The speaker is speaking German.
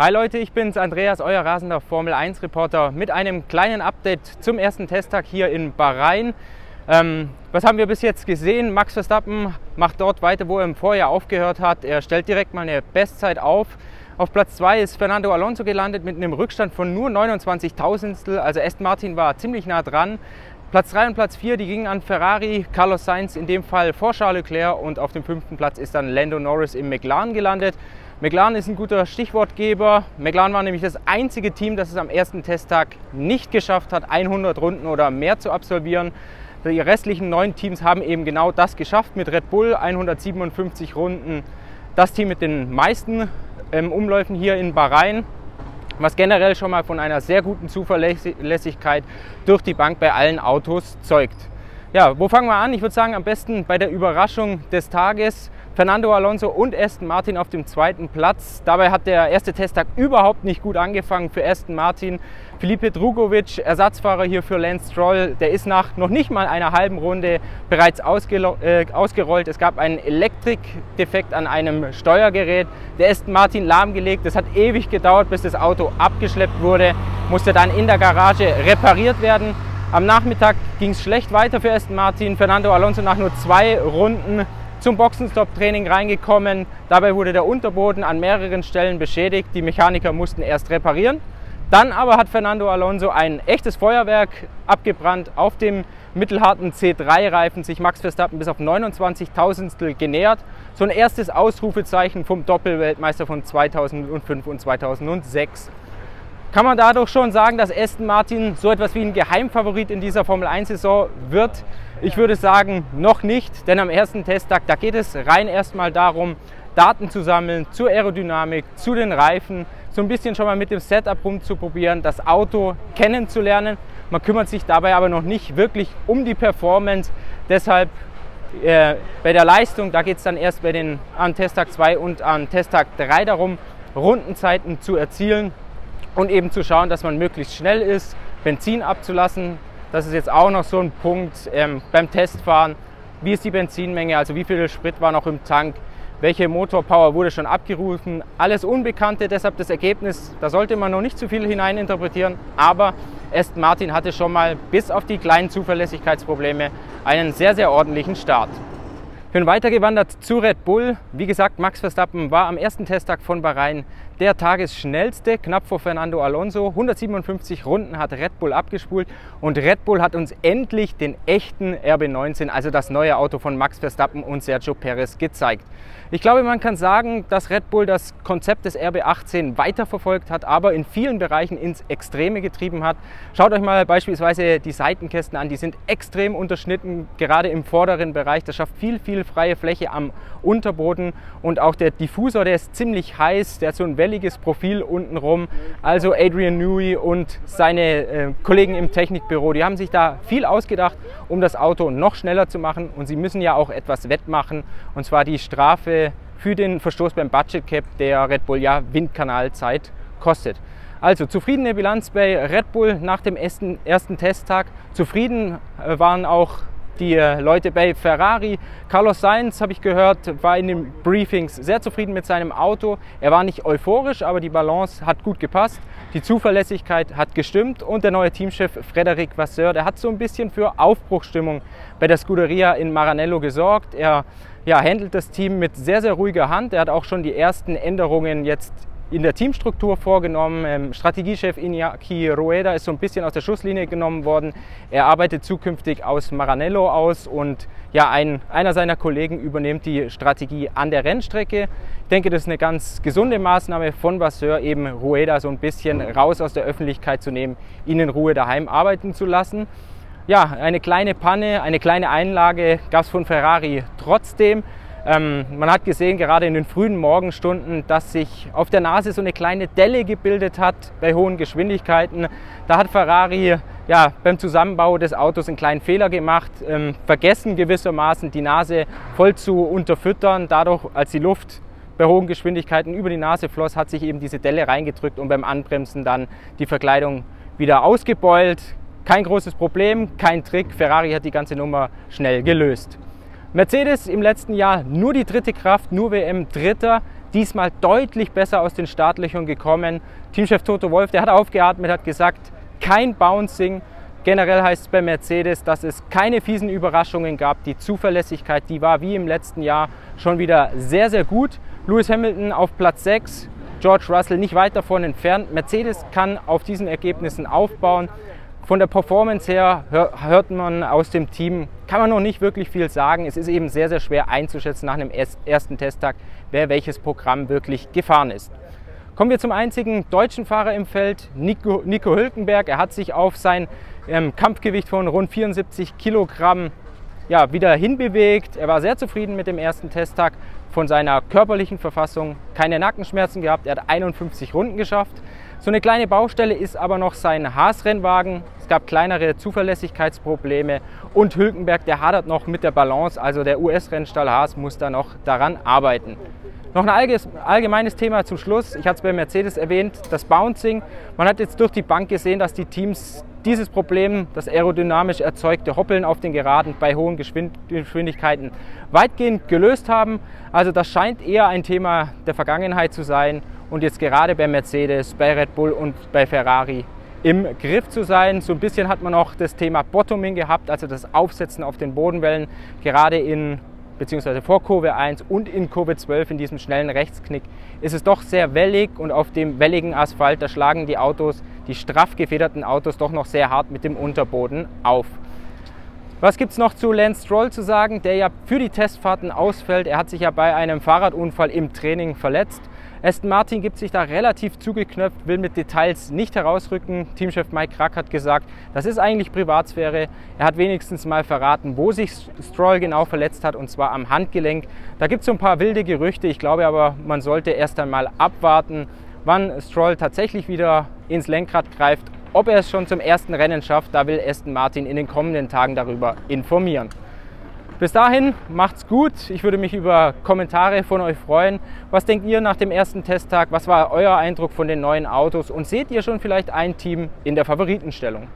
Hi Leute, ich bin's Andreas, euer rasender Formel 1 Reporter mit einem kleinen Update zum ersten Testtag hier in Bahrain. Ähm, was haben wir bis jetzt gesehen? Max Verstappen macht dort weiter, wo er im Vorjahr aufgehört hat. Er stellt direkt mal eine Bestzeit auf. Auf Platz 2 ist Fernando Alonso gelandet mit einem Rückstand von nur 29 Tausendstel. Also Aston Martin war ziemlich nah dran. Platz 3 und Platz 4, die gingen an Ferrari, Carlos Sainz in dem Fall vor Charles Leclerc und auf dem fünften Platz ist dann Lando Norris im McLaren gelandet. McLaren ist ein guter Stichwortgeber. McLaren war nämlich das einzige Team, das es am ersten Testtag nicht geschafft hat, 100 Runden oder mehr zu absolvieren. Die restlichen neun Teams haben eben genau das geschafft mit Red Bull, 157 Runden. Das Team mit den meisten ähm, Umläufen hier in Bahrain, was generell schon mal von einer sehr guten Zuverlässigkeit durch die Bank bei allen Autos zeugt. Ja, wo fangen wir an? Ich würde sagen, am besten bei der Überraschung des Tages. Fernando Alonso und Aston Martin auf dem zweiten Platz. Dabei hat der erste Testtag überhaupt nicht gut angefangen für Aston Martin. Felipe Drugovic, Ersatzfahrer hier für Lance Stroll, der ist nach noch nicht mal einer halben Runde bereits äh, ausgerollt. Es gab einen Elektrikdefekt an einem Steuergerät. Der Aston Martin lahmgelegt. Das hat ewig gedauert, bis das Auto abgeschleppt wurde, musste dann in der Garage repariert werden. Am Nachmittag ging es schlecht weiter für Aston Martin. Fernando Alonso nach nur zwei Runden zum Boxenstopp-Training reingekommen. Dabei wurde der Unterboden an mehreren Stellen beschädigt. Die Mechaniker mussten erst reparieren. Dann aber hat Fernando Alonso ein echtes Feuerwerk abgebrannt auf dem mittelharten C3-Reifen, sich Max Verstappen bis auf 29 Tausendstel genähert. So ein erstes Ausrufezeichen vom Doppelweltmeister von 2005 und 2006. Kann man dadurch schon sagen, dass Aston Martin so etwas wie ein Geheimfavorit in dieser Formel 1-Saison wird? Ich würde sagen, noch nicht, denn am ersten Testtag, da geht es rein erstmal darum, Daten zu sammeln zur Aerodynamik, zu den Reifen, so ein bisschen schon mal mit dem Setup rumzuprobieren, das Auto kennenzulernen. Man kümmert sich dabei aber noch nicht wirklich um die Performance. Deshalb äh, bei der Leistung, da geht es dann erst bei den, an Testtag 2 und an Testtag 3 darum, Rundenzeiten zu erzielen und eben zu schauen, dass man möglichst schnell ist, Benzin abzulassen, das ist jetzt auch noch so ein Punkt ähm, beim Testfahren. Wie ist die Benzinmenge, also wie viel Sprit war noch im Tank, welche Motorpower wurde schon abgerufen. Alles Unbekannte, deshalb das Ergebnis, da sollte man noch nicht zu viel hineininterpretieren. Aber Aston Martin hatte schon mal bis auf die kleinen Zuverlässigkeitsprobleme einen sehr, sehr ordentlichen Start. Ich bin weitergewandert zu Red Bull. Wie gesagt, Max Verstappen war am ersten Testtag von Bahrain der Tagesschnellste, knapp vor Fernando Alonso. 157 Runden hat Red Bull abgespult und Red Bull hat uns endlich den echten RB19, also das neue Auto von Max Verstappen und Sergio Perez, gezeigt. Ich glaube, man kann sagen, dass Red Bull das Konzept des RB18 weiterverfolgt hat, aber in vielen Bereichen ins Extreme getrieben hat. Schaut euch mal beispielsweise die Seitenkästen an, die sind extrem unterschnitten, gerade im vorderen Bereich. Das schafft viel, viel freie Fläche am Unterboden und auch der Diffusor, der ist ziemlich heiß, der hat so ein welliges Profil untenrum. Also Adrian Newey und seine äh, Kollegen im Technikbüro, die haben sich da viel ausgedacht, um das Auto noch schneller zu machen und sie müssen ja auch etwas wettmachen und zwar die Strafe für den Verstoß beim Budget Cap, der Red Bull ja Windkanalzeit kostet. Also zufriedene Bilanz bei Red Bull nach dem ersten, ersten Testtag. Zufrieden äh, waren auch die äh, Leute bei Ferrari. Carlos Sainz, habe ich gehört, war in den Briefings sehr zufrieden mit seinem Auto. Er war nicht euphorisch, aber die Balance hat gut gepasst. Die Zuverlässigkeit hat gestimmt und der neue Teamchef Frederic Vasseur, der hat so ein bisschen für Aufbruchstimmung bei der Scuderia in Maranello gesorgt. Er ja, handelt das Team mit sehr, sehr ruhiger Hand. Er hat auch schon die ersten Änderungen jetzt in der Teamstruktur vorgenommen. Ähm, Strategiechef Iñaki Rueda ist so ein bisschen aus der Schusslinie genommen worden. Er arbeitet zukünftig aus Maranello aus und ja, ein, einer seiner Kollegen übernimmt die Strategie an der Rennstrecke. Ich denke, das ist eine ganz gesunde Maßnahme von Vasseur, eben Rueda so ein bisschen raus aus der Öffentlichkeit zu nehmen, ihn in Ruhe daheim arbeiten zu lassen ja, eine kleine Panne, eine kleine Einlage gab es von Ferrari trotzdem. Ähm, man hat gesehen, gerade in den frühen Morgenstunden, dass sich auf der Nase so eine kleine Delle gebildet hat bei hohen Geschwindigkeiten. Da hat Ferrari ja, beim Zusammenbau des Autos einen kleinen Fehler gemacht, ähm, vergessen gewissermaßen die Nase voll zu unterfüttern. Dadurch, als die Luft bei hohen Geschwindigkeiten über die Nase floss, hat sich eben diese Delle reingedrückt und beim Anbremsen dann die Verkleidung wieder ausgebeult. Kein großes Problem, kein Trick. Ferrari hat die ganze Nummer schnell gelöst. Mercedes im letzten Jahr nur die dritte Kraft, nur WM Dritter. diesmal deutlich besser aus den Startlöchern gekommen. Teamchef Toto Wolf, der hat aufgeatmet, hat gesagt, kein Bouncing. Generell heißt es bei Mercedes, dass es keine fiesen Überraschungen gab. Die Zuverlässigkeit, die war wie im letzten Jahr schon wieder sehr, sehr gut. Lewis Hamilton auf Platz 6, George Russell nicht weit davon entfernt. Mercedes kann auf diesen Ergebnissen aufbauen. Von der Performance her hört man aus dem Team, kann man noch nicht wirklich viel sagen. Es ist eben sehr, sehr schwer einzuschätzen nach einem ersten Testtag, wer welches Programm wirklich gefahren ist. Kommen wir zum einzigen deutschen Fahrer im Feld, Nico, Nico Hülkenberg. Er hat sich auf sein ähm, Kampfgewicht von rund 74 Kilogramm ja, wieder hinbewegt. Er war sehr zufrieden mit dem ersten Testtag von seiner körperlichen Verfassung. Keine Nackenschmerzen gehabt. Er hat 51 Runden geschafft. So eine kleine Baustelle ist aber noch sein Haas-Rennwagen. Es gab kleinere Zuverlässigkeitsprobleme und Hülkenberg, der hadert noch mit der Balance, also der US-Rennstall Haas muss da noch daran arbeiten. Noch ein allgemeines Thema zum Schluss. Ich hatte es bei Mercedes erwähnt, das Bouncing. Man hat jetzt durch die Bank gesehen, dass die Teams dieses Problem, das aerodynamisch erzeugte Hoppeln auf den Geraden bei hohen Geschwindigkeiten, weitgehend gelöst haben. Also das scheint eher ein Thema der Vergangenheit zu sein und jetzt gerade bei Mercedes, bei Red Bull und bei Ferrari im Griff zu sein. So ein bisschen hat man auch das Thema Bottoming gehabt, also das Aufsetzen auf den Bodenwellen, gerade in beziehungsweise vor Kurve 1 und in Kurve 12 in diesem schnellen Rechtsknick ist es doch sehr wellig und auf dem welligen Asphalt, da schlagen die Autos, die straff gefederten Autos doch noch sehr hart mit dem Unterboden auf. Was gibt es noch zu Lance Stroll zu sagen, der ja für die Testfahrten ausfällt? Er hat sich ja bei einem Fahrradunfall im Training verletzt. Aston Martin gibt sich da relativ zugeknöpft, will mit Details nicht herausrücken. Teamchef Mike Krack hat gesagt, das ist eigentlich Privatsphäre. Er hat wenigstens mal verraten, wo sich Stroll genau verletzt hat, und zwar am Handgelenk. Da gibt es so ein paar wilde Gerüchte. Ich glaube aber, man sollte erst einmal abwarten, wann Stroll tatsächlich wieder ins Lenkrad greift. Ob er es schon zum ersten Rennen schafft, da will Aston Martin in den kommenden Tagen darüber informieren. Bis dahin macht's gut. Ich würde mich über Kommentare von euch freuen. Was denkt ihr nach dem ersten Testtag? Was war euer Eindruck von den neuen Autos? Und seht ihr schon vielleicht ein Team in der Favoritenstellung?